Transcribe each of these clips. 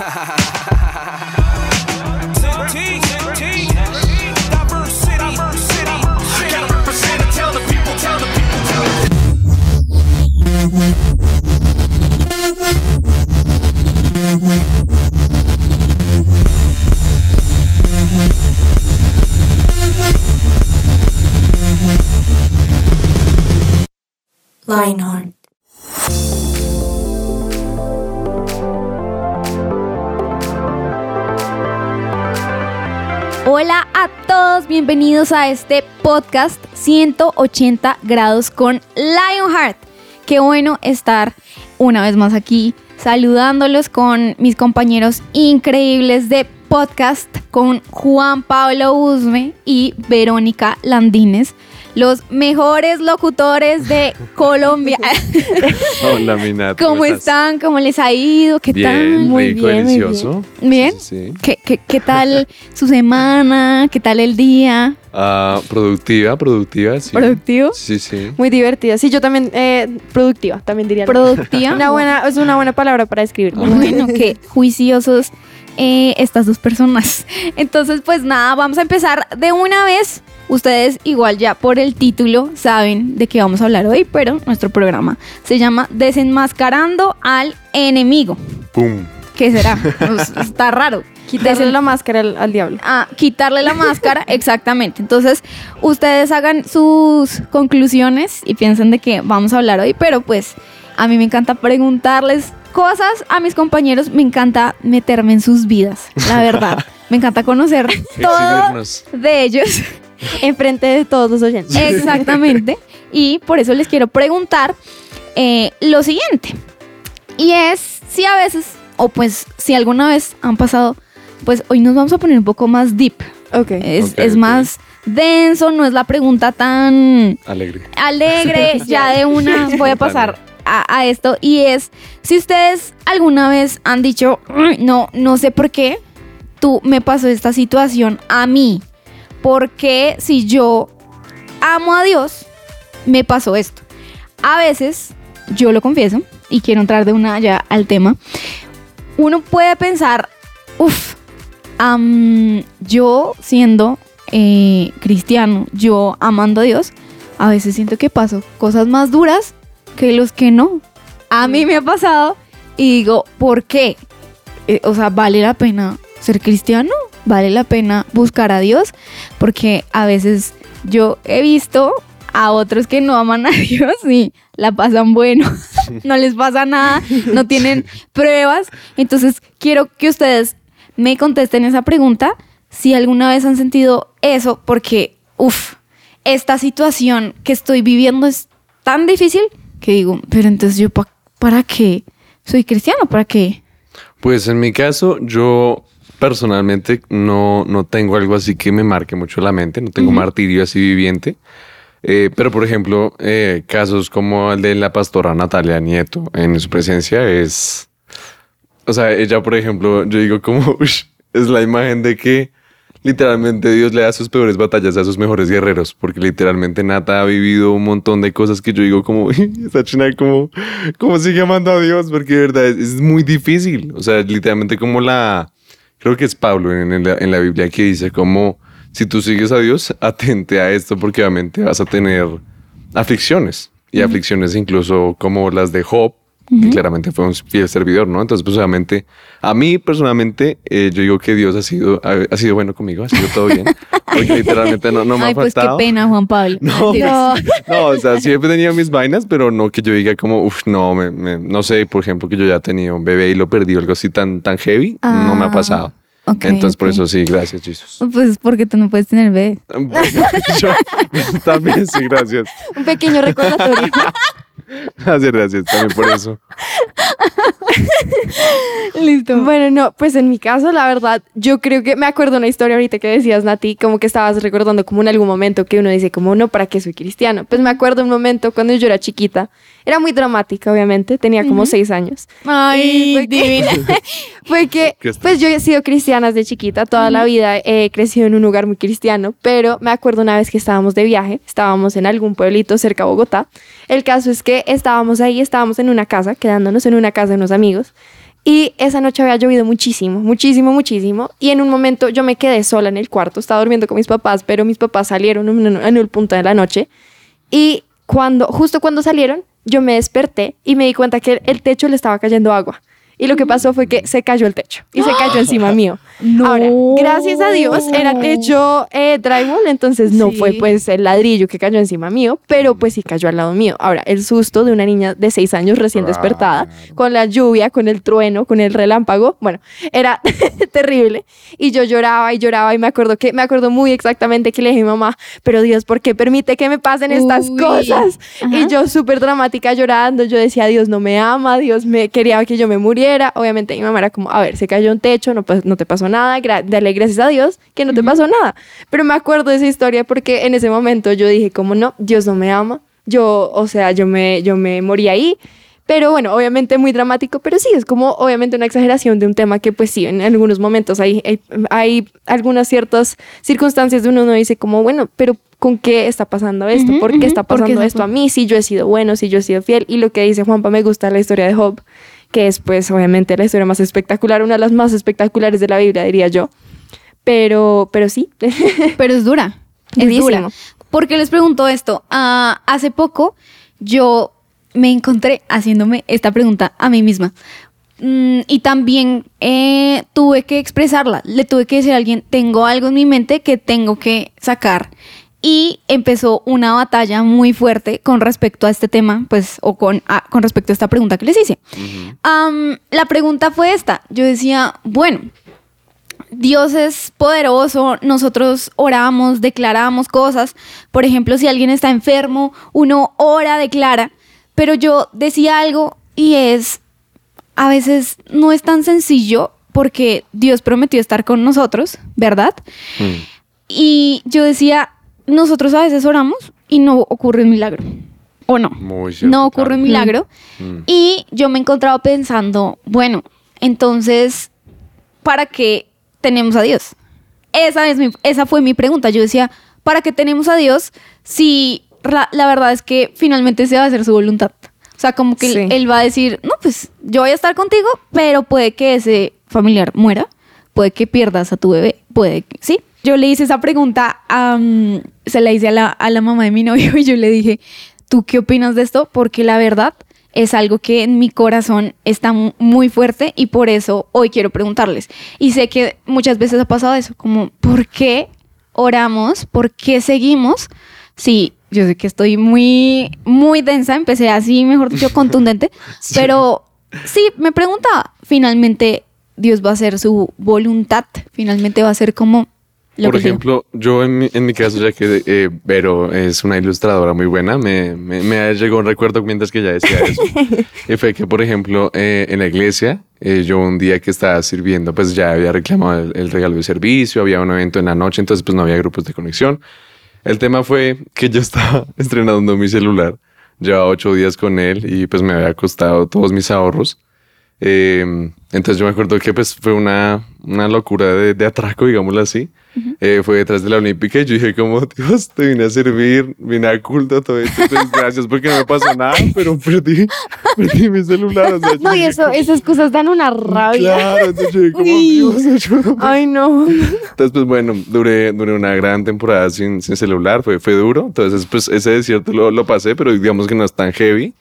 ha ha ha ha bienvenidos a este podcast 180 grados con Lionheart. Qué bueno estar una vez más aquí saludándolos con mis compañeros increíbles de podcast con Juan Pablo Usme y Verónica Landines los mejores locutores de Colombia. Hola, Mina. ¿Cómo, están? ¿Cómo les ha ido? ¿Qué bien, tal? Muy rico, bien, delicioso. ¿Bien? Sí. ¿Qué, qué, qué tal su semana? ¿Qué tal el día? Ah, productiva, productiva, sí. ¿Productivo? Sí, sí. Muy divertida. Sí, yo también, eh, productiva, también diría. ¿Productiva? Una buena, es una buena palabra para describir. Bueno, qué juiciosos eh, estas dos personas. Entonces, pues nada, vamos a empezar de una vez. Ustedes igual ya por el título saben de qué vamos a hablar hoy, pero nuestro programa se llama Desenmascarando al enemigo. Pum. ¿Qué será? Pues, está raro. Quitarle la máscara al, al diablo. Ah, quitarle la máscara, exactamente. Entonces, ustedes hagan sus conclusiones y piensen de qué vamos a hablar hoy, pero pues a mí me encanta preguntarles cosas a mis compañeros, me encanta meterme en sus vidas, la verdad. Me encanta conocer todo de ellos. Enfrente de todos los oyentes. Exactamente. Y por eso les quiero preguntar eh, lo siguiente. Y es si a veces, o pues si alguna vez han pasado, pues hoy nos vamos a poner un poco más deep. Ok. Es, Ok, es más denso, no es la pregunta tan Alegre. alegre. ya de una voy a pasar a, esto. Y es, si ustedes alguna vez han dicho, "Ay, no, no sé por qué tú me pasó esta situación a mí. Porque si yo amo a Dios, me pasó esto. A veces, yo lo confieso, y quiero entrar de una ya al tema, uno puede pensar, uff, yo siendo eh, cristiano, yo amando a Dios, a veces siento que paso cosas más duras que los que no. A mí me ha pasado y digo, ¿por qué? Eh, o sea, ¿vale la pena ser cristiano? ¿Vale la pena buscar a Dios? Porque a veces yo he visto a otros que no aman a Dios y la pasan bueno, no les pasa nada, no tienen pruebas. Entonces quiero que ustedes me contesten esa pregunta si alguna vez han sentido eso, porque, uff, esta situación que estoy viviendo es tan difícil que digo, pero entonces yo pa- para qué soy cristiano, para qué. Pues en mi caso, yo personalmente no, no tengo algo así que me marque mucho la mente, no tengo martirio así viviente. Eh, pero, por ejemplo, eh, casos como el de la pastora Natalia Nieto en su presencia es. O sea, ella, por ejemplo, yo digo como "Ush", es la imagen de que literalmente Dios le da sus peores batallas a sus mejores guerreros, porque literalmente Nata ha vivido un montón de cosas que yo digo como, "Uy, esta china como, como sigue amando a Dios, porque de verdad es, es muy difícil. O sea, literalmente como la, creo que es Pablo en, en la, en la Biblia que dice como, si tú sigues a Dios, atente a esto porque obviamente vas a tener aflicciones y aflicciones incluso como las de Job, que claramente fue un fiel servidor, ¿no? Entonces, pues obviamente, a mí personalmente, eh, yo digo que Dios ha sido, ha, ha sido bueno conmigo, ha sido todo bien, porque literalmente no, no me Ay, ha pues qué faltado. pena, Juan Pablo. No, Mentiras. no, o sea, siempre he tenido mis vainas, pero no que yo diga como, uff, no, me, me- no sé, por ejemplo, que yo ya tenido un bebé y lo perdí algo así tan, tan heavy, no me ha Ah, pasado. ok, Entonces, por ok. eso sí, gracias, Jesús. Pues porque tú no puedes tener bebé. Yo también, sí, gracias. Un pequeño recordatorio. Gracias, gracias, también por eso. Listo. bueno, no, pues en mi caso, la verdad, yo creo que me acuerdo una historia ahorita que decías, Nati, como que estabas recordando como en algún momento que uno dice como, no, ¿para qué soy cristiano? Pues me acuerdo un momento cuando yo era chiquita. Era muy dramática, obviamente, tenía como seis años. Ay, fue que- divina. Fue que, ¿Qué está- pues yo he sido cristiana desde chiquita, toda la vida he crecido en un lugar muy cristiano, pero me acuerdo una vez que estábamos de viaje, estábamos en algún pueblito cerca de Bogotá. El caso es que estábamos ahí, estábamos en una casa, quedándonos en una casa de unos amigos, Y esa noche había llovido muchísimo, muchísimo, muchísimo. Y en un momento yo me quedé sola en el cuarto, estaba durmiendo con mis papás, pero mis papás salieron en, el punto de la noche. Y cuando, justo cuando salieron, yo me desperté y me di cuenta que el techo le estaba cayendo agua. Y lo que pasó fue que se cayó el techo y se cayó encima mío. Ahora, gracias a Dios, era techo eh, drywall, entonces no Sí. fue pues el ladrillo que cayó encima mío, pero pues sí cayó al lado mío. Ahora, el susto de una niña de seis años recién despertada, con la lluvia, con el trueno, con el relámpago, bueno, era terrible. Y yo lloraba y lloraba y me acuerdo que, me acuerdo muy exactamente que le dije a mi mamá, pero Dios, ¿por qué permite que me pasen estas Uy. cosas? Ajá. Y yo súper dramática llorando, yo decía, Dios no me ama, Dios me quería que yo me muriera. Obviamente mi mamá era como, a ver, se cayó un techo, no, pas- no te pasó nada, gra- dale gracias a Dios que no te pasó nada. Pero me acuerdo de esa historia porque en ese momento yo dije, como no, Dios no me ama. Yo, o sea, yo me, yo me morí ahí. Pero bueno, obviamente muy dramático, pero sí, es como obviamente una exageración de un tema que pues sí, en algunos momentos hay, hay, hay algunas ciertas circunstancias de uno uno dice como, bueno, pero ¿con qué está pasando esto? Ujú, ¿Por qué está ¿por qué pasando está esto a mí? Si yo he sido bueno, si yo he sido fiel. Y lo que dice Juanpa me gusta la historia de Job, que es pues obviamente la historia más espectacular, una de las más espectaculares de la Biblia, diría yo. Pero, pero sí, Pero es dura. Es Durísimo. dura. ¿Por qué les pregunto esto? Ah, hace poco yo me encontré haciéndome esta pregunta a mí misma. Mm, y también eh, tuve que expresarla. Le tuve que decir a alguien, tengo algo en mi mente que tengo que sacar. Y empezó una batalla muy fuerte con respecto a este tema, pues, o con, a- con respecto a esta pregunta que les hice. La pregunta fue esta. Yo decía, bueno, Dios es poderoso, nosotros oramos, declaramos cosas. Por ejemplo, si alguien está enfermo, uno ora, declara. Pero yo decía algo y es, a veces no es tan sencillo porque Dios prometió estar con nosotros, ¿verdad? Mm. Y yo decía, nosotros a veces oramos y no ocurre un milagro. ¿O no? Muy cierto, no ocurre un claro. milagro. Mm. Y yo me encontraba pensando, bueno, entonces, ¿para qué tenemos a Dios? Esa, es mi- esa fue mi pregunta. Yo decía, ¿para qué tenemos a Dios si la, la verdad es que finalmente se va a hacer su voluntad? O sea, como que él- él, va a decir, no, pues yo voy a estar contigo, pero puede que ese familiar muera, puede que pierdas a tu bebé, puede que, sí. Yo le hice esa pregunta, se la hice a la, a la mamá de mi novio y yo le dije, ¿tú qué opinas de esto? Porque la verdad es algo que en mi corazón está mu- muy fuerte y por eso hoy quiero preguntarles. Y sé que muchas veces ha pasado eso, como, ¿por qué oramos? ¿Por qué seguimos? Sí, yo sé que estoy muy, muy densa, empecé así, mejor dicho, contundente, Sí. pero sí, me preguntaba, finalmente Dios va a hacer su voluntad, finalmente va a ser como Por ejemplo, yo en mi, en mi caso, ya que eh, Vero es una ilustradora muy buena, me, me, me llegó un recuerdo mientras que ella decía eso. y fue que, por ejemplo, eh, en la iglesia, eh, yo un día que estaba sirviendo, pues ya había reclamado el, el regalo de servicio, había un evento en la noche, entonces pues no había grupos de conexión. El tema fue que yo estaba estrenando mi celular, llevaba ocho días con él y pues me había costado todos mis ahorros. Eh, entonces yo me acuerdo que pues fue una, una locura de, de atraco, digámoslo así. Eh, fue detrás de la Olímpica y yo dije como, Dios, te vine a servir, vine a culto, todo esto, pues gracias porque no me pasó nada, pero perdí, perdí mi celular. o sea, no, y eso, como, esas cosas dan una rabia. Claro, entonces yo dije como. Dios, ayúdame. Ay, no. Entonces, pues bueno, duré, duré una gran temporada sin, sin celular, fue, fue duro. Entonces, pues ese desierto lo, lo pasé, pero digamos que no es tan heavy.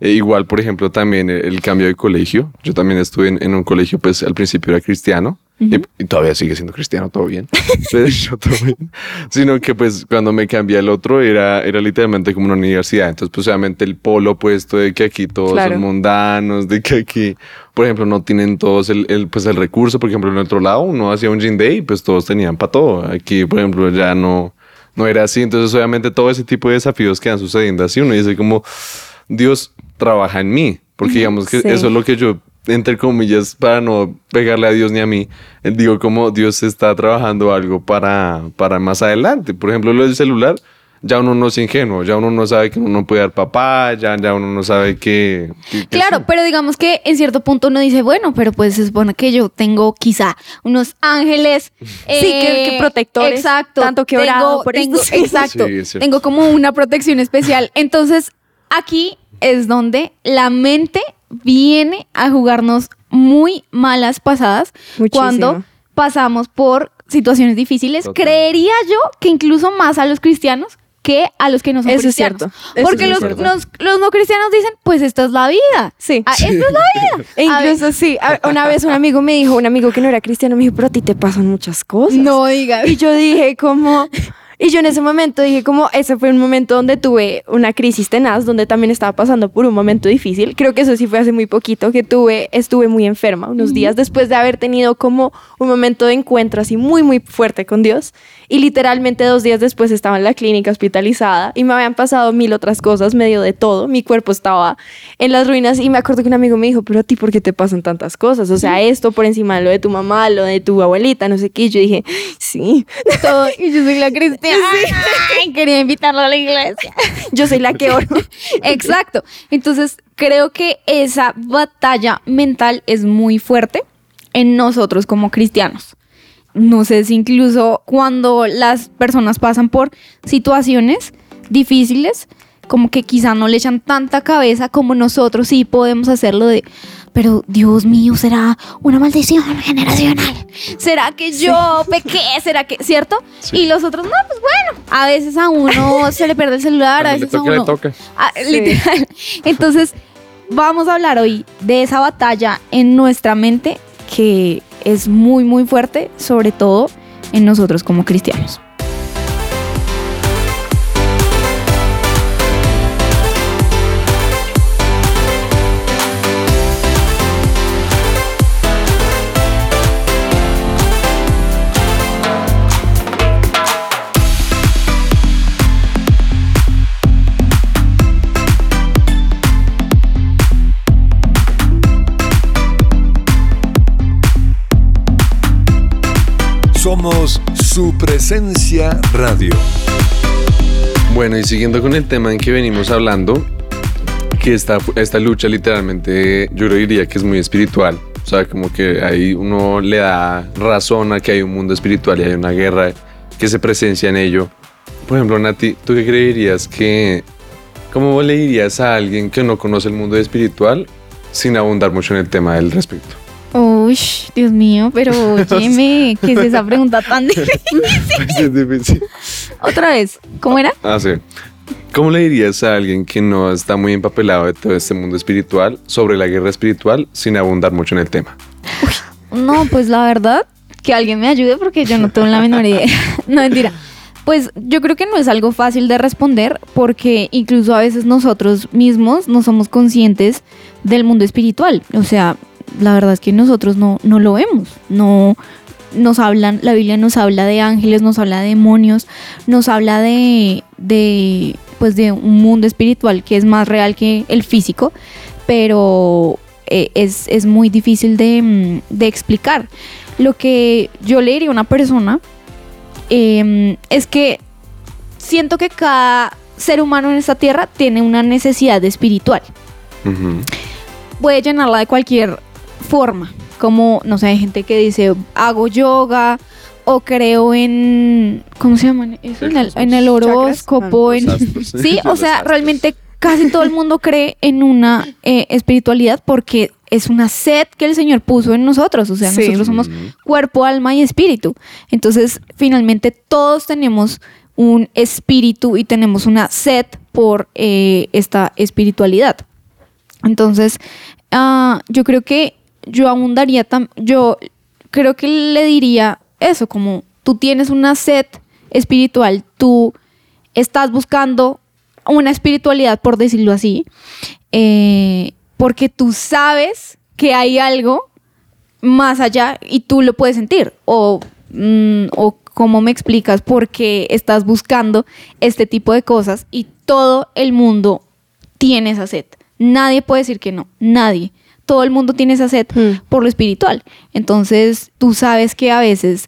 E igual, por ejemplo, también el, el cambio de colegio. Yo también estuve en, en un colegio, pues al principio era cristiano. Y, y todavía sigue siendo cristiano, todo bien. Pero yo todo bien. Sino que pues cuando me cambié al otro era, era literalmente como una universidad. Entonces, pues obviamente el polo opuesto de que aquí todos Claro. son mundanos, de que aquí, por ejemplo, no tienen todos el, el, pues, el recurso. Por ejemplo, en otro lado uno hacía un gym day y pues todos tenían para todo. Aquí, por ejemplo, ya no, no era así. Entonces, obviamente, todo ese tipo de desafíos que van sucediendo así, uno dice como, Dios trabaja en mí. Porque digamos que Sí. eso es lo que yo, entre comillas, para no pegarle a Dios ni a mí, eh, digo como Dios está trabajando algo para, para más adelante. Por ejemplo, lo del celular, ya uno no es ingenuo, ya uno no sabe que uno no puede dar papá, ya, ya uno no sabe que... que- que Claro, sí. pero digamos que en cierto punto uno dice, bueno, pero pues se supone que yo tengo quizá unos ángeles. Sí, que- que protectores, Exacto. tanto que tengo, orado por tengo-. Exacto. Sí, tengo como una protección especial. Entonces, aquí es donde la mente viene a jugarnos muy malas pasadas Muchísimo. cuando pasamos por situaciones difíciles. Total. Creería yo que incluso más a los cristianos que a los que no son Eso es cristianos. cierto. Porque es los, cierto. los- los no cristianos dicen, pues esta es la vida. Sí. Ah, Esta es la vida. E ver, incluso sí, a- una vez un amigo me dijo, un amigo que no era cristiano, me dijo, pero a ti te pasan muchas cosas. no diga. Y yo dije como... Y yo en ese momento dije como, ese fue un momento donde tuve una crisis tenaz, donde también estaba pasando por un momento difícil. Creo que eso sí fue hace muy poquito, que tuve, estuve muy enferma unos días después de haber tenido como un momento de encuentro así muy, muy fuerte con Dios. Y literalmente dos días después estaba en la clínica hospitalizada y me habían pasado mil otras cosas, medio de todo. Mi cuerpo estaba en las ruinas y me acuerdo que un amigo me dijo, pero a ti, ¿por qué te pasan tantas cosas? O sea, esto por encima de lo de tu mamá, lo de tu abuelita, no sé qué. Y yo dije, sí, todo. Y yo soy la cristiana. Ay, quería invitarlo a la iglesia. yo soy la que oro. Exacto. Entonces, creo que esa batalla mental es muy fuerte en nosotros como cristianos. No sé si incluso cuando las personas pasan por situaciones difíciles, como que quizá no le echan tanta cabeza como nosotros sí podemos hacerlo de, pero Dios mío, será una maldición generacional. ¿Será que yo pequé? ¿Será que, cierto? Sí. Y los otros, no, pues bueno, a veces a uno se le pierde el celular, a veces a uno... toca. Ah, Sí. Literal. Entonces, vamos a hablar hoy de esa batalla en nuestra mente que es muy, muy fuerte, sobre todo en nosotros como cristianos. Somos su presencia radio. Bueno, y siguiendo con el tema en que venimos hablando, que esta, esta lucha literalmente yo diría que es muy espiritual. O sea, como que ahí uno le da razón a que hay un mundo espiritual y hay una guerra que se presencia en ello. Por ejemplo, Nati, ¿tú qué creerías que... ¿Cómo le dirías a alguien que no conoce el mundo espiritual sin abundar mucho en el tema del respecto? Uy, Dios mío, pero óyeme, ¿qué es esa pregunta tan difícil? Otra vez, ¿cómo era? Ah, sí. ¿Cómo le dirías a alguien que no está muy empapelado de todo este mundo espiritual sobre la guerra espiritual sin abundar mucho en el tema? No, pues la verdad, que alguien me ayude porque yo no tengo la menor idea. No, mentira. Pues yo creo que no es algo fácil de responder porque incluso a veces nosotros mismos no somos conscientes del mundo espiritual. O sea, la verdad es que nosotros no, no lo vemos. No nos hablan, la Biblia nos habla de ángeles, nos habla de demonios, nos habla de, de pues de un mundo espiritual que es más real que el físico, pero eh, es, es muy difícil de, mm, de explicar. Lo que yo le diría a una persona eh, es que siento que cada ser humano en esta tierra tiene una necesidad espiritual. Puede llenarla de cualquier forma, como, no sé, hay gente que dice, hago yoga o creo en, ¿cómo se llaman? Eso, en, el, en el horóscopo, en. Sí, o sea, realmente casi todo el mundo cree en una eh, espiritualidad porque es una sed que el Señor puso en nosotros. O sea, Sí. nosotros somos cuerpo, alma y espíritu. Entonces, finalmente todos tenemos un espíritu y tenemos una sed por eh, esta espiritualidad. Entonces, ah, yo creo que yo abundaría, tam- yo creo que le diría eso, como tú tienes una sed espiritual, tú estás buscando una espiritualidad, por decirlo así, eh, porque tú sabes que hay algo más allá y tú lo puedes sentir. O, mm, o cómo me explicas por qué estás buscando este tipo de cosas y todo el mundo tiene esa sed. Nadie puede decir que no, nadie. Todo el mundo tiene esa sed Hmm. por lo espiritual. Entonces, tú sabes que a veces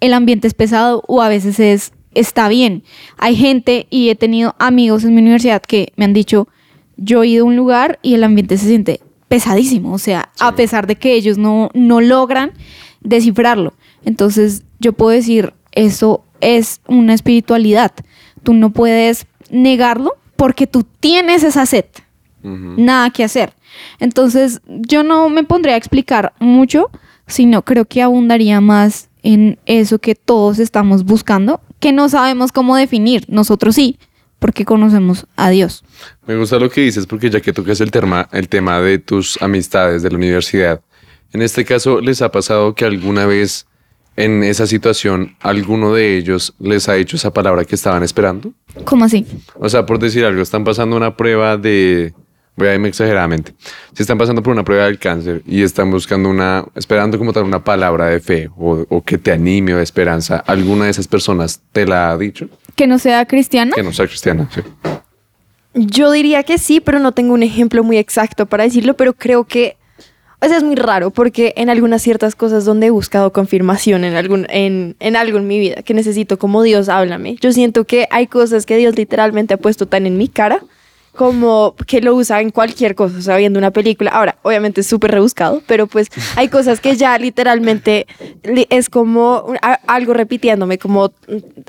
el ambiente es pesado o a veces es está bien. Hay gente y he tenido amigos en mi universidad que me han dicho, yo he ido a un lugar y el ambiente se siente pesadísimo, o sea, a pesar de que ellos no, no logran descifrarlo. Entonces, yo puedo decir, eso es una espiritualidad. Tú no puedes negarlo porque tú tienes esa sed nada que hacer. Entonces, yo no me pondré a explicar mucho, sino creo que abundaría más en eso que todos estamos buscando, que no sabemos cómo definir, nosotros sí, porque conocemos a Dios. Me gusta lo que dices porque ya que tocas el tema, el tema de tus amistades de la universidad, en este caso, ¿les ha pasado que alguna vez en esa situación alguno de ellos les ha hecho esa palabra que estaban esperando? ¿Cómo así? O sea, por decir algo, están pasando una prueba de, voy a irme exageradamente, si están pasando por una prueba del cáncer y están buscando una, esperando como tal una palabra de fe o, o que te anime o de esperanza, ¿alguna de esas personas te la ha dicho? Que no sea cristiana. Que no sea cristiana, sí. Yo diría que sí, pero no tengo un ejemplo muy exacto para decirlo, pero creo que o sea, es muy raro porque en algunas ciertas cosas donde he buscado confirmación en, algún, en, en algo en mi vida, que necesito como Dios háblame, yo siento que hay cosas que Dios literalmente ha puesto tan en mi cara como que lo usa en cualquier cosa, o sea, viendo una película. Ahora, obviamente es súper rebuscado, pero pues hay cosas que ya literalmente li- es como algo repitiéndome, como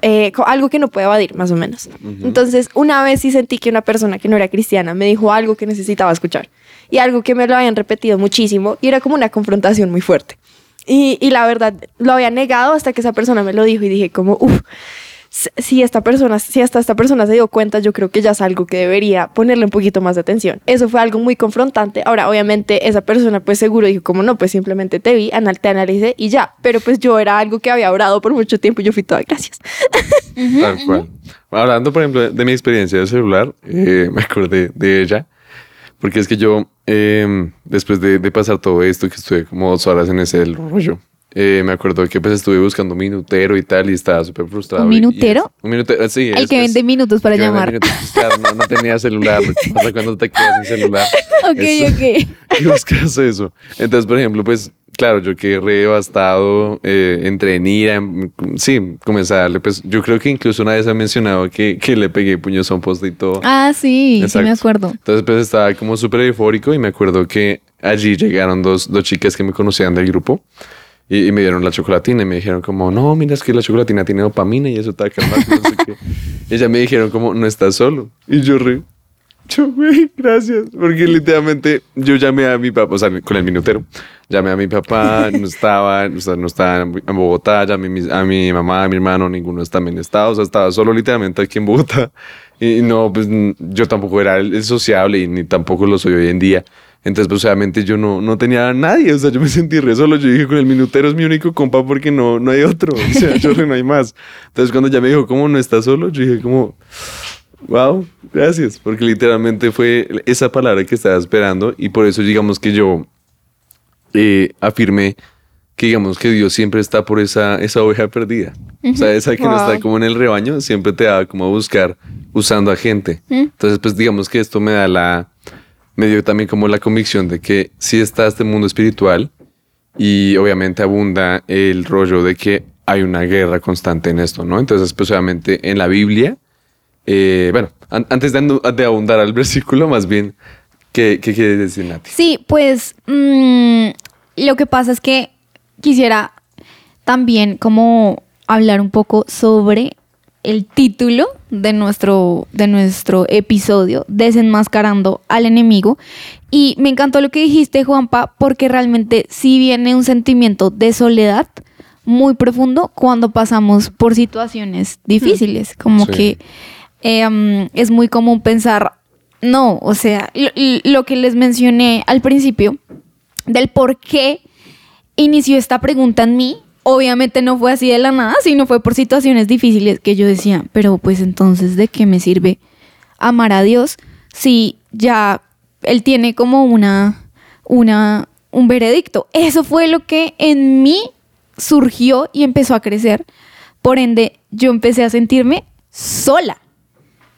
eh, algo que no puedo evadir, más o menos. Entonces, una vez sí sentí que una persona que no era cristiana me dijo algo que necesitaba escuchar y algo que me lo habían repetido muchísimo y era como una confrontación muy fuerte. Y, y la verdad, lo había negado hasta que esa persona me lo dijo y dije como, uff, si esta persona, si hasta esta persona se dio cuenta, yo creo que ya es algo que debería ponerle un poquito más de atención. Eso fue algo muy confrontante. Ahora, obviamente, esa persona pues seguro dijo como no, pues simplemente te vi, anal te analicé y ya. Pero pues yo era algo que había orado por mucho tiempo y yo fui toda gracias. Tal cual. Hablando, por ejemplo, de mi experiencia de celular, eh, me acordé de ella, porque es que yo, eh, después de, de pasar todo esto, que estuve como dos horas en ese rollo, eh, me acuerdo que pues estuve buscando minutero y tal, y estaba súper frustrado. ¿Un minutero? es- un minutero, sí. El es- que es- vende minutos para llamar. minutos. Claro, no, no tenía celular, pasa cuando te quedas sin celular. Ok, Eso. ok. y buscas eso. Entonces, por ejemplo, pues, claro, yo quedé re devastado, eh, entré en ira, sí, comencé a darle, pues, yo creo que incluso una vez ha mencionado que, que le pegué puños a un poste y todo. Ah, sí, sí Exacto. me acuerdo. Entonces, pues, estaba como súper eufórico y me acuerdo que allí llegaron dos, dos chicas que me conocían del grupo. Y, y me dieron la chocolatina y me dijeron como, no, mira, es que la chocolatina tiene dopamina y eso a calmar. no sé qué. Y ellas me dijeron como, no estás solo. Y yo re, yo, güey, gracias. Porque literalmente yo llamé a mi papá, o sea, con el minutero, llamé a mi papá, no estaba, o sea, no estaba en Bogotá, llamé a mi, a mi mamá, a mi hermano, ninguno estaba en estado, o sea, estaba solo literalmente aquí en Bogotá. Y no, pues yo tampoco era el el sociable y ni tampoco lo soy hoy en día. Entonces, pues obviamente yo no, no tenía a nadie, o sea, yo me sentí re solo. Yo dije, con el minutero es mi único compa porque no, no hay otro, o sea, yo no hay más. Entonces, cuando ya me dijo, ¿cómo no estás solo? Yo dije, como, Wow, gracias, porque literalmente fue esa palabra que estaba esperando y por eso digamos que yo eh, afirmé que digamos que Dios siempre está por esa, esa oveja perdida. O sea, esa que no Wow. está como en el rebaño, siempre te da como a buscar usando a gente. Entonces, pues digamos que esto me da la, me dio también como la convicción de que sí está este mundo espiritual y obviamente abunda el rollo de que hay una guerra constante en esto, ¿no? Entonces, pues obviamente en la Biblia, eh, bueno, an- antes de, abundar al versículo, más bien, ¿qué, qué quiere decir Nati? Sí, pues mm, lo que pasa es que quisiera también como hablar un poco sobre el título de nuestro, de nuestro episodio, Desenmascarando al enemigo. Y me encantó lo que dijiste, Juanpa, porque realmente sí viene un sentimiento de soledad muy profundo cuando pasamos por situaciones difíciles, como Sí. que eh, um, es muy común pensar, no, o sea, lo, lo que les mencioné al principio del por qué inició esta pregunta en mí, obviamente no fue así de la nada, sino fue por situaciones difíciles que yo decía, pero pues entonces, ¿de qué me sirve amar a Dios si ya Él tiene como una, una, un veredicto? Eso fue lo que en mí surgió y empezó a crecer. Por ende, yo empecé a sentirme sola,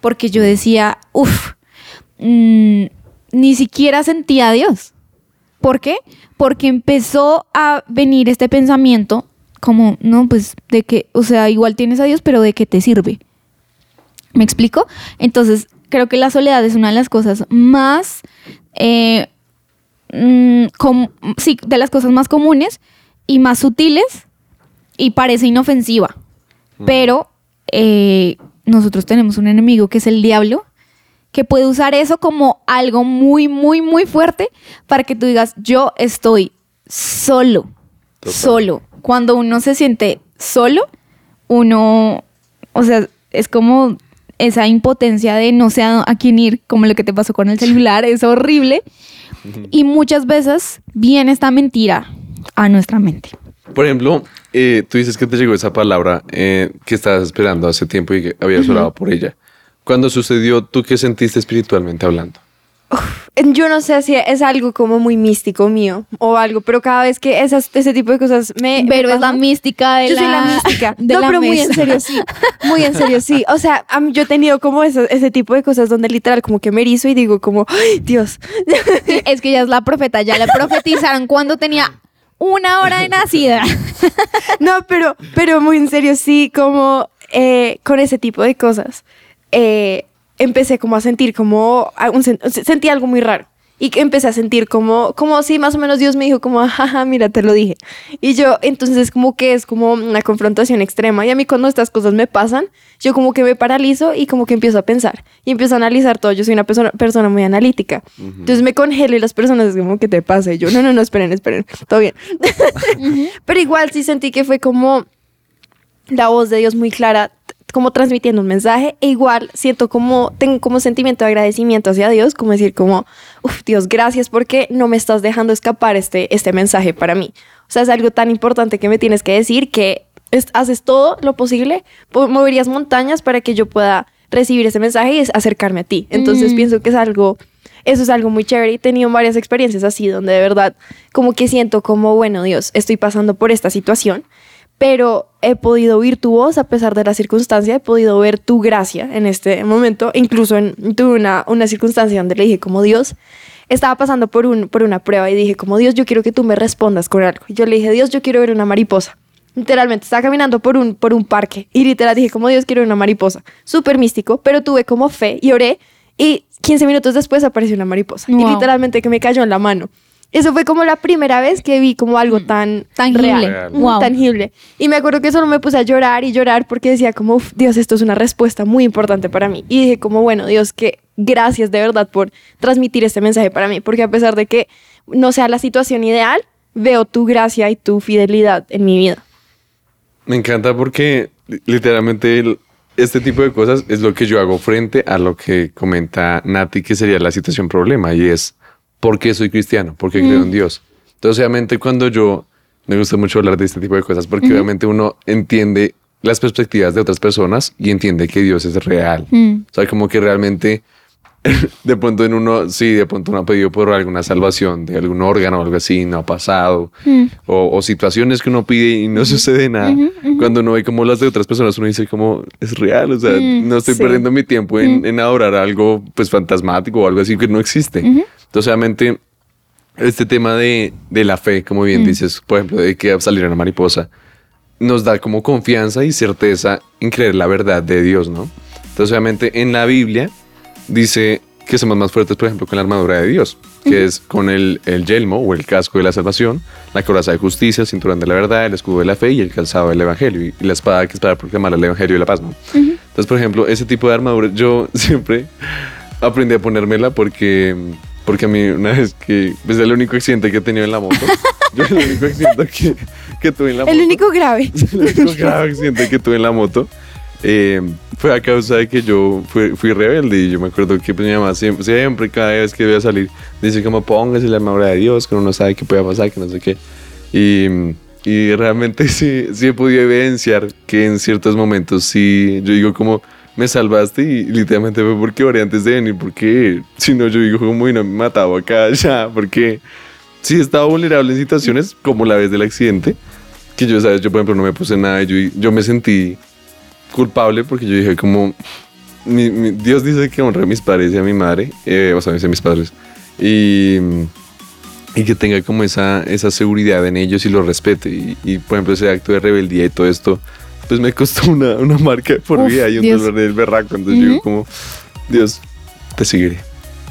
porque yo decía, uff, ni siquiera sentía a Dios. ¿Por qué? Porque empezó a venir este pensamiento como, no, pues de que, o sea, igual tienes a Dios, pero ¿de qué te sirve? ¿Me explico? Entonces, creo que la soledad es una de las cosas más, eh, mm, com- sí, de las cosas más comunes y más sutiles y parece inofensiva. Pero eh, nosotros tenemos un enemigo que es el diablo que puede usar eso como algo muy, muy, muy fuerte para que tú digas, yo estoy solo, Total. solo. Cuando uno se siente solo, uno, o sea, es como esa impotencia de no sé a, quién ir, como lo que te pasó con el celular, es horrible. Y muchas veces viene esta mentira a nuestra mente. Por ejemplo, eh, tú dices que te llegó esa palabra eh, que estabas esperando hace tiempo y que habías orado por ella. Cuando sucedió, ¿tú qué sentiste espiritualmente hablando? Yo no sé si es algo como muy místico mío o algo, pero cada vez que esas, ese tipo de cosas me. me Pero es la mística de yo la, soy la mística. de no, la pero muy en serio, sí. Muy en serio, sí. O sea, mí- yo he tenido como eso- ese tipo de cosas donde literal como que me erizo y digo como, ¡ay, Dios! Sí, es que ella es la profeta, ya le profetizaron cuando tenía una hora de nacida. No, pero, pero muy en serio, sí, como eh, con ese tipo de cosas. eh, empecé como a sentir como, un sen- sentí algo muy raro. Y que empecé a sentir como, como si más o menos Dios me dijo como, jaja, mira, te lo dije. Y yo, entonces como que es como una confrontación extrema. Y a mí cuando estas cosas me pasan, yo como que me paralizo y como que empiezo a pensar. Y empiezo a analizar todo. Yo soy una persona, persona muy analítica. Entonces me congelo y las personas es como, ¿qué te pasa? Y yo, no, no, no, esperen, esperen. Todo bien. Pero igual sí sentí que fue como la voz de Dios muy clara, como transmitiendo un mensaje. E igual siento como, tengo como sentimiento de agradecimiento hacia Dios, como decir como, uff, Dios, gracias porque no me estás dejando escapar este, este mensaje para mí. O sea, es algo tan importante que me tienes que decir que es- haces todo lo posible, po- moverías montañas para que yo pueda recibir ese mensaje y es acercarme a ti. Entonces Mm. pienso que es algo, eso es algo muy chévere. He tenido varias experiencias así donde de verdad como que siento como, bueno, Dios, estoy pasando por esta situación, pero he podido oír tu voz a pesar de la circunstancia, he podido ver tu gracia en este momento. Incluso en, tuve una, una circunstancia donde le dije como Dios, estaba pasando por, un, por una prueba y dije como Dios, yo quiero que tú me respondas con algo. Y yo le dije, Dios, yo quiero ver una mariposa. Literalmente, estaba caminando por un, por un parque y literal dije como Dios, quiero ver una mariposa. Súper místico, pero tuve como fe y oré y 15 minutos después apareció una mariposa. Y literalmente que me cayó en la mano. Eso fue como la primera vez que vi como algo tan Tangible. real, Wow. Ujú, tangible. Y me acuerdo que solo me puse a llorar y llorar porque decía como, "Uf, Dios, esto es una respuesta muy importante para mí. Y dije como, bueno, Dios, que gracias de verdad por transmitir este mensaje para mí, porque a pesar de que no sea la situación ideal, veo tu gracia y tu fidelidad en mi vida. Me encanta porque li- literalmente el- este tipo de cosas es lo que yo hago frente a lo que comenta Nati, que sería la situación problema, y es ¿por qué soy cristiano? ¿Por qué creo en Dios? Entonces, obviamente, cuando yo me gusta mucho hablar de este tipo de cosas, porque obviamente uno entiende las perspectivas de otras personas y entiende que Dios es real. Mm. O sea, como que realmente de pronto en uno, sí, de pronto uno ha pedido por alguna salvación de algún órgano o algo así, no ha pasado. O, o situaciones que uno pide y no sucede nada. Cuando uno ve como las de otras personas, uno dice como, es real, o sea, no estoy sí. perdiendo mi tiempo en, en adorar algo pues fantasmático o algo así que no existe. Entonces, obviamente, este tema de, de la fe, como bien dices, por ejemplo, de que salir una mariposa, nos da como confianza y certeza en creer la verdad de Dios, ¿no? Entonces, obviamente, en la Biblia dice que somos más fuertes, por ejemplo, con la armadura de Dios, que es con el, el yelmo o el casco de la salvación, la coraza de justicia, el cinturón de la verdad, el escudo de la fe y el calzado del evangelio, y, y la espada que es para proclamar el evangelio de la paz, ¿no? Entonces, por ejemplo, ese tipo de armadura, yo siempre aprendí a ponérmela porque, porque a mí una vez que, es el único accidente que he tenido en la moto, yo el único accidente que, que tuve en la moto. El único grave. el único grave accidente que tuve en la moto eh, fue a causa de que yo fui, fui rebelde y yo me acuerdo que pues, mi mamá siempre, siempre, cada vez que voy a salir, dice como póngase la armadura de Dios, que uno no sabe qué puede pasar, que no sé qué. Y, y realmente sí, sí he podido evidenciar que en ciertos momentos sí, yo digo como me salvaste y literalmente fue porque oré antes de venir, porque si no yo digo como "Uy, no me mataba acá ya, porque sí he estado vulnerable en situaciones como la vez del accidente, que yo, sabes, yo por ejemplo no me puse nada, yo, yo me sentí culpable porque yo dije como, mi- mi- Dios dice que honre a mis padres y a mi madre, eh, o sea, a mis padres, y, y que tenga como esa, esa seguridad en ellos y los respete. Y, y, por ejemplo ese acto de rebeldía y todo esto, pues me costó una, una marca por Uf, vida y un Dios. dolor del berraco. Entonces yo digo como, Dios, te seguiré.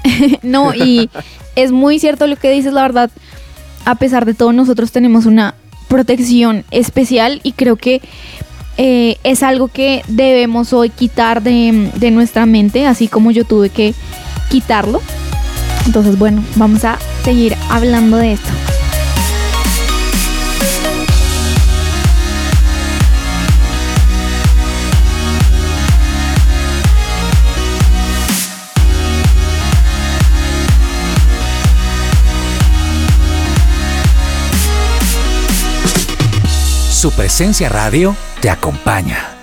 No, y es muy cierto lo que dices, la verdad. A pesar de todo, nosotros tenemos una protección especial y creo que eh, es algo que debemos hoy quitar de, de nuestra mente, así como yo tuve que quitarlo. Entonces, bueno, vamos a seguir hablando de esto. Su presencia radio te acompaña.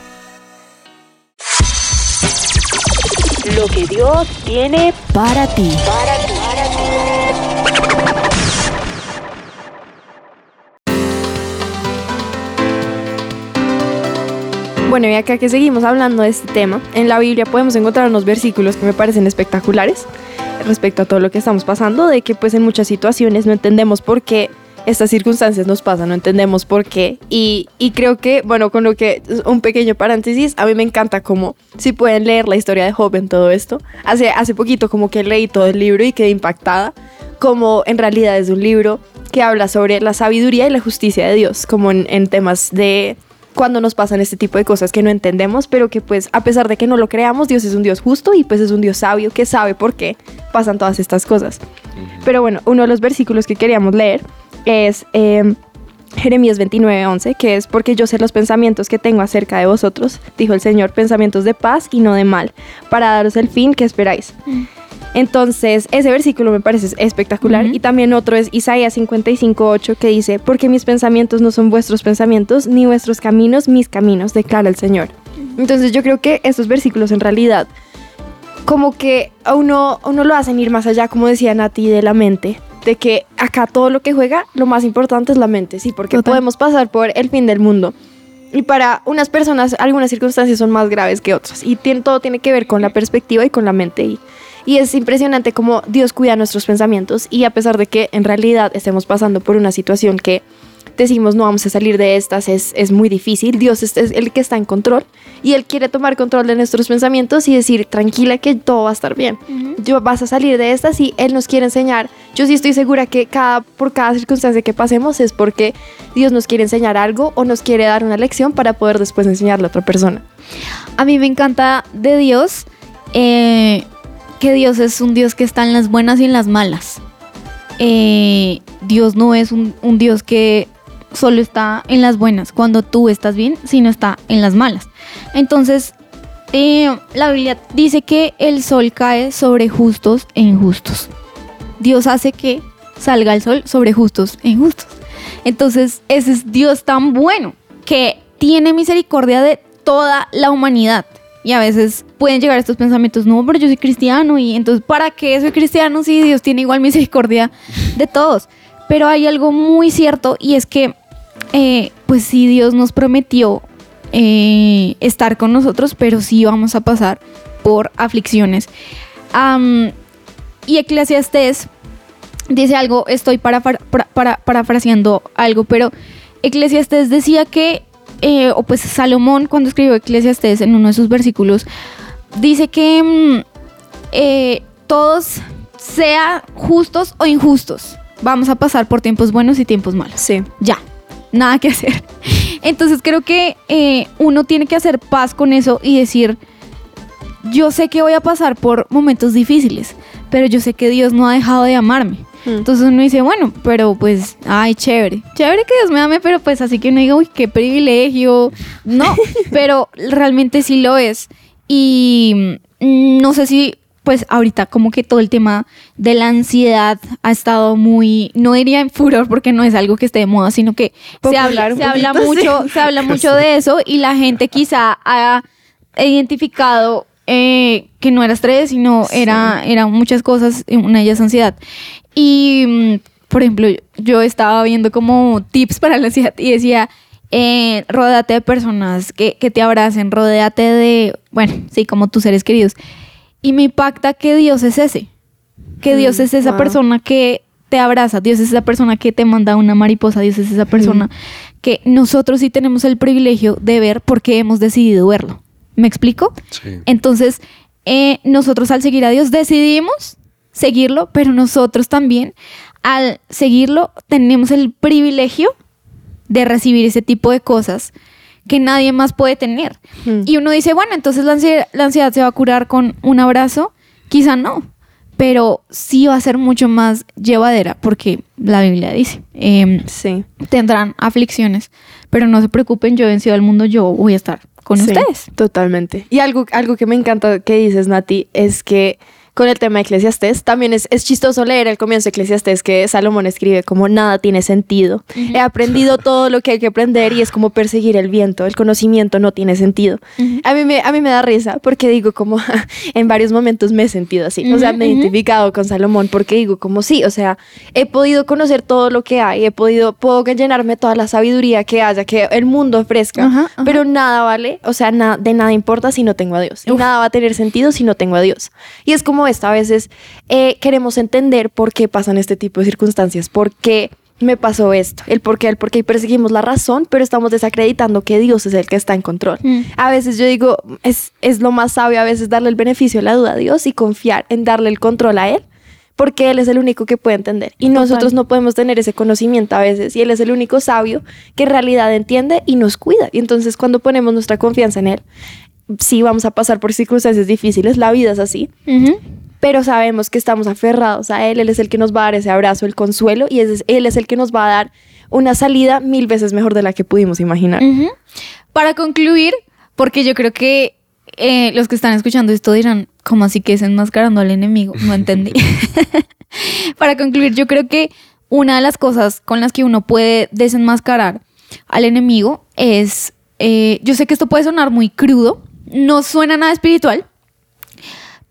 Lo que Dios tiene Para ti. Bueno, y acá que seguimos hablando de este tema, en la Biblia podemos encontrar unos versículos que me parecen espectaculares respecto a todo lo que estamos pasando, de que pues en muchas situaciones no entendemos por qué estas circunstancias nos pasan, no entendemos por qué. Y, y creo que, bueno, con lo que, un pequeño paréntesis, a mí me encanta como, si pueden leer la historia de Job en todo esto. Hace, hace poquito como que leí todo el libro y quedé impactada, como en realidad es un libro que habla sobre la sabiduría y la justicia de Dios, como en, en temas de cuando nos pasan este tipo de cosas que no entendemos, pero que pues a pesar de que no lo creamos, Dios es un Dios justo y pues es un Dios sabio que sabe por qué pasan todas estas cosas. Pero bueno, uno de los versículos que queríamos leer es eh, Jeremías 29:11, que es porque yo sé los pensamientos que tengo acerca de vosotros, dijo el Señor, pensamientos de paz y no de mal, para daros el fin que esperáis. Entonces, ese versículo me parece espectacular. Y también otro es Isaías 55:8, que dice, porque mis pensamientos no son vuestros pensamientos, ni vuestros caminos mis caminos, declara el Señor. Entonces yo creo que estos versículos en realidad como que a uno, a uno lo hacen ir más allá, como decía Nati, de la mente. De que acá todo lo que juega, lo más importante es la mente, sí, porque Total. podemos pasar por el fin del mundo. Y para unas personas, algunas circunstancias son más graves que otras. Y tiene- todo tiene que ver con la perspectiva y con la mente. Y, y es impresionante cómo Dios cuida nuestros pensamientos. Y a pesar de que en realidad estemos pasando por una situación que decimos no vamos a salir de estas, es, es muy difícil. Dios es, es el que está en control. Y Él quiere tomar control de nuestros pensamientos y decir, tranquila que todo va a estar bien. Yo vas a salir de estas y Él nos quiere enseñar. Yo sí estoy segura que cada, por cada circunstancia que pasemos es porque Dios nos quiere enseñar algo o nos quiere dar una lección para poder después enseñarle a otra persona. A mí me encanta de Dios eh, que Dios es un Dios que está en las buenas y en las malas. Eh, Dios no es un, un Dios que solo está en las buenas cuando tú estás bien, sino está en las malas. Entonces, eh, la Biblia dice que el sol cae sobre justos e injustos. Dios hace que salga el sol sobre justos e injustos. Entonces, ese es Dios tan bueno que tiene misericordia de toda la humanidad. Y a veces pueden llegar estos pensamientos, no, pero yo soy cristiano y entonces, ¿para qué soy cristiano si Dios tiene igual misericordia de todos? Pero hay algo muy cierto y es que, eh, pues sí, Dios nos prometió eh, estar con nosotros, pero sí vamos a pasar por aflicciones. Y Eclesiastés dice algo, estoy para, para, para- parafraseando algo, pero Eclesiastés decía que, eh, o pues Salomón cuando escribió Eclesiastés en uno de sus versículos, dice que mm, eh, todos, sea justos o injustos, vamos a pasar por tiempos buenos y tiempos malos Sí. ya, nada que hacer. Entonces creo que eh, uno tiene que hacer paz con eso y decir, yo sé que voy a pasar por momentos difíciles, pero yo sé que Dios no ha dejado de amarme. Mm. Entonces uno dice, bueno, pero pues, ay, chévere. Chévere que Dios me ame, pero pues así que uno diga, uy, qué privilegio. No, pero realmente sí lo es. Y mm, no sé si, pues ahorita como que todo el tema de la ansiedad ha estado muy, no diría en furor porque no es algo que esté de moda, sino que se habla, sí. mucho, se habla mucho de eso y la gente quizá ha identificado eh, que no era estrés, sino era, eran muchas cosas, eh, una de ellas ansiedad. Y, mm, por ejemplo, yo estaba viendo como tips para la ansiedad y decía, eh, rodéate de personas que, que te abracen, rodéate de, bueno, sí, como tus seres queridos. Y me impacta que Dios es ese, que Dios es esa wow. persona que te abraza, Dios es esa persona que te manda una mariposa, Dios es esa persona que nosotros sí tenemos el privilegio de ver porque hemos decidido verlo. ¿Me explico? Sí. Entonces, eh, nosotros al seguir a Dios decidimos seguirlo, pero nosotros también al seguirlo tenemos el privilegio de recibir ese tipo de cosas que nadie más puede tener. Mm. Y uno dice, bueno, entonces la ansiedad, la ansiedad se va a curar con un abrazo. Quizá no. pero sí va a ser mucho más llevadera porque la Biblia dice, em, Sí. tendrán aflicciones, pero no se preocupen, yo he vencido al mundo, yo voy a estar con Sí, ustedes. Totalmente. Y algo, algo que me encanta que dices, Nati, es que con el tema de Eclesiastés, también es, es chistoso leer el comienzo de Eclesiastés que Salomón escribe como nada tiene sentido. He aprendido todo lo que hay que aprender y es como perseguir el viento. El conocimiento no tiene sentido. a, mí me, a mí me da risa porque digo como en varios momentos me he sentido así. O sea, me he identificado con Salomón porque digo como sí, o sea, he podido conocer todo lo que hay, he podido, puedo llenarme toda la sabiduría que haya, que el mundo ofrezca, pero nada vale, o sea, na- de nada importa si no tengo a Dios. Uf. nada va a tener sentido si no tengo a Dios. Y es como esta, a veces eh, queremos entender por qué pasan este tipo de circunstancias, por qué me pasó esto, el por qué, el por qué y perseguimos la razón, pero estamos desacreditando que Dios es el que está en control. Mm. A veces yo digo, es, es lo más sabio a veces darle el beneficio de la duda a Dios y confiar en darle el control a Él. Porque Él es el único que puede entender. Y nosotros no podemos tener ese conocimiento a veces. Y Él es el único sabio que en realidad entiende y nos cuida. Y entonces cuando ponemos nuestra confianza en Él, sí vamos a pasar por circunstancias difíciles. La vida es así pero sabemos que estamos aferrados a Él, Él es el que nos va a dar ese abrazo, el consuelo, y es- Él es el que nos va a dar una salida mil veces mejor de la que pudimos imaginar. Para concluir, porque yo creo que eh, los que están escuchando esto dirán, ¿cómo así que es enmascarando al enemigo? No entendí. Para concluir, yo creo que una de las cosas con las que uno puede desenmascarar al enemigo es, eh, yo sé que esto puede sonar muy crudo, no suena nada espiritual,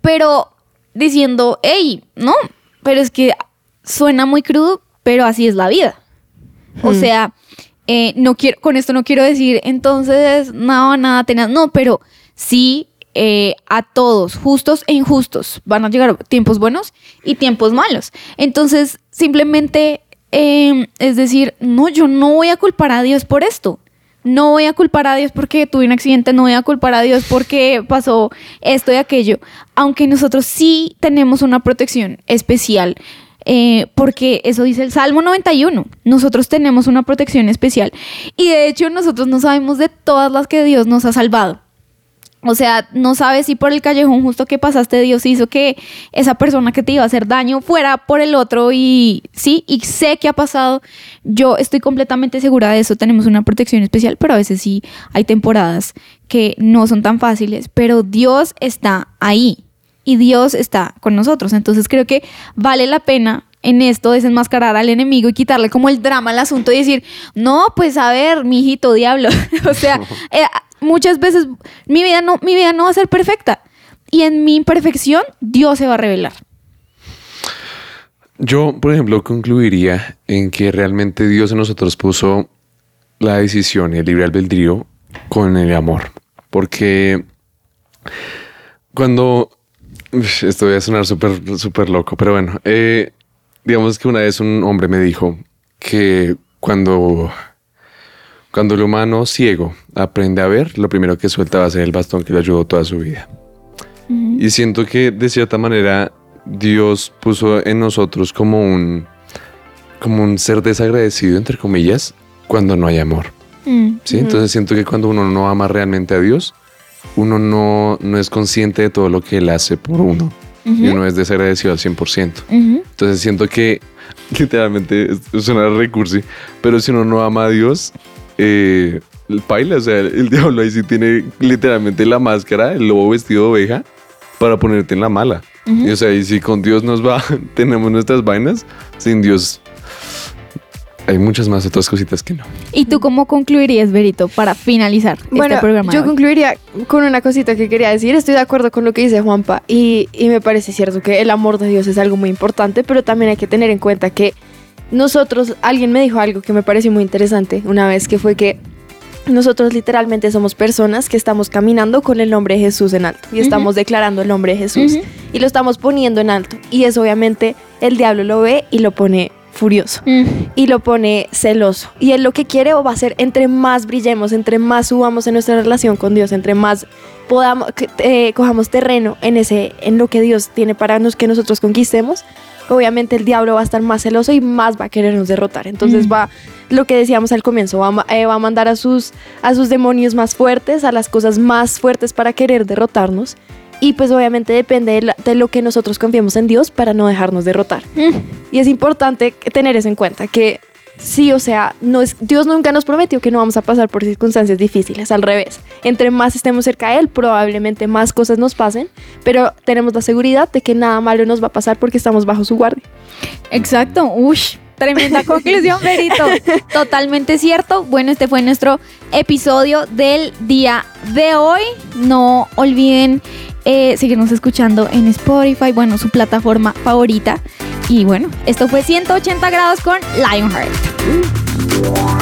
pero diciendo, hey, no, pero es que suena muy crudo, pero así es la vida. O sea, eh, no quiero, con esto no quiero decir, entonces, no, nada tenaz, no, pero sí eh, a todos, justos e injustos, van a llegar tiempos buenos y tiempos malos. Entonces, simplemente eh, es decir, no, yo no voy a culpar a Dios por esto. No voy a culpar a Dios porque tuve un accidente, no voy a culpar a Dios porque pasó esto y aquello. Aunque nosotros sí tenemos una protección especial, eh, porque eso dice el Salmo 91. Nosotros tenemos una protección especial. Y de hecho nosotros no sabemos de todas las que Dios nos ha salvado. O sea, no sabes si por el callejón justo que pasaste Dios hizo que esa persona que te iba a hacer daño fuera por el otro y sí, y sé que ha pasado. Yo estoy completamente segura de eso, tenemos una protección especial, pero a veces sí hay temporadas que no son tan fáciles, pero Dios está ahí y Dios está con nosotros. Entonces creo que vale la pena en esto desenmascarar al enemigo y quitarle como el drama al asunto y decir, no, pues a ver, mi hijito diablo. o sea, muchas veces mi vida, no, mi vida no va a ser perfecta. Y en mi imperfección, Dios se va a revelar. Yo, por ejemplo, concluiría en que realmente Dios en nosotros puso la decisión y el libre albedrío con el amor. Porque cuando... Esto voy a sonar súper, súper loco, pero bueno, eh, digamos que una vez un hombre me dijo que cuando, cuando el humano ciego aprende a ver, lo primero que suelta va a ser el bastón que le ayudó toda su vida. Y siento que de cierta manera Dios puso en nosotros como un, como un ser desagradecido, entre comillas, cuando no hay amor. Mm. ¿sí? Entonces siento que cuando uno no ama realmente a Dios, uno no, no es consciente de todo lo que Él hace por uno. Y uno es desagradecido al 100%. Ujú. Entonces siento que literalmente es- suena recursi, pero si uno no ama a Dios, eh, el paila, o sea, el diablo ahí sí tiene literalmente la máscara, el lobo vestido de oveja, para ponerte en la mala. Y, o sea, y si con Dios nos va, tenemos nuestras vainas, sin Dios hay muchas más otras cositas que no. ¿Y tú cómo concluirías, Berito, para finalizar Bueno, este programa? yo concluiría con una cosita que quería decir. Estoy de acuerdo con lo que dice Juanpa y, y me parece cierto que el amor de Dios es algo muy importante, pero también hay que tener en cuenta que nosotros, alguien me dijo algo que me pareció muy interesante una vez, que fue que nosotros literalmente somos personas que estamos caminando con el nombre de Jesús en alto y estamos declarando el nombre de Jesús y lo estamos poniendo en alto. Y eso obviamente el diablo lo ve y lo pone furioso Mm. y lo pone celoso. Y él lo que quiere va a ser entre más brillemos, entre más subamos en nuestra relación con Dios, entre más podamos eh, cojamos terreno en ese en lo que Dios tiene para nos que nosotros conquistemos. Obviamente el diablo va a estar más celoso y más va a querernos derrotar. Entonces Mm. va lo que decíamos al comienzo, va, eh, va a mandar a sus a sus demonios más fuertes, a las cosas más fuertes para querer derrotarnos. Y pues obviamente depende de, la- de lo que nosotros confiemos en Dios para no dejarnos derrotar. Y es importante tener eso en cuenta, que sí, o sea, no es, Dios nunca nos prometió que no vamos a pasar por circunstancias difíciles, al revés. Entre más estemos cerca de Él, probablemente más cosas nos pasen, pero tenemos la seguridad de que nada malo nos va a pasar porque estamos bajo su guardia. Exacto. Ush. Tremenda conclusión, Berito. Totalmente cierto. Bueno, este fue nuestro episodio del día de hoy. No olviden eh, seguirnos escuchando en Spotify, bueno, su plataforma favorita. Y bueno, esto fue 180 grados con Lionheart. Música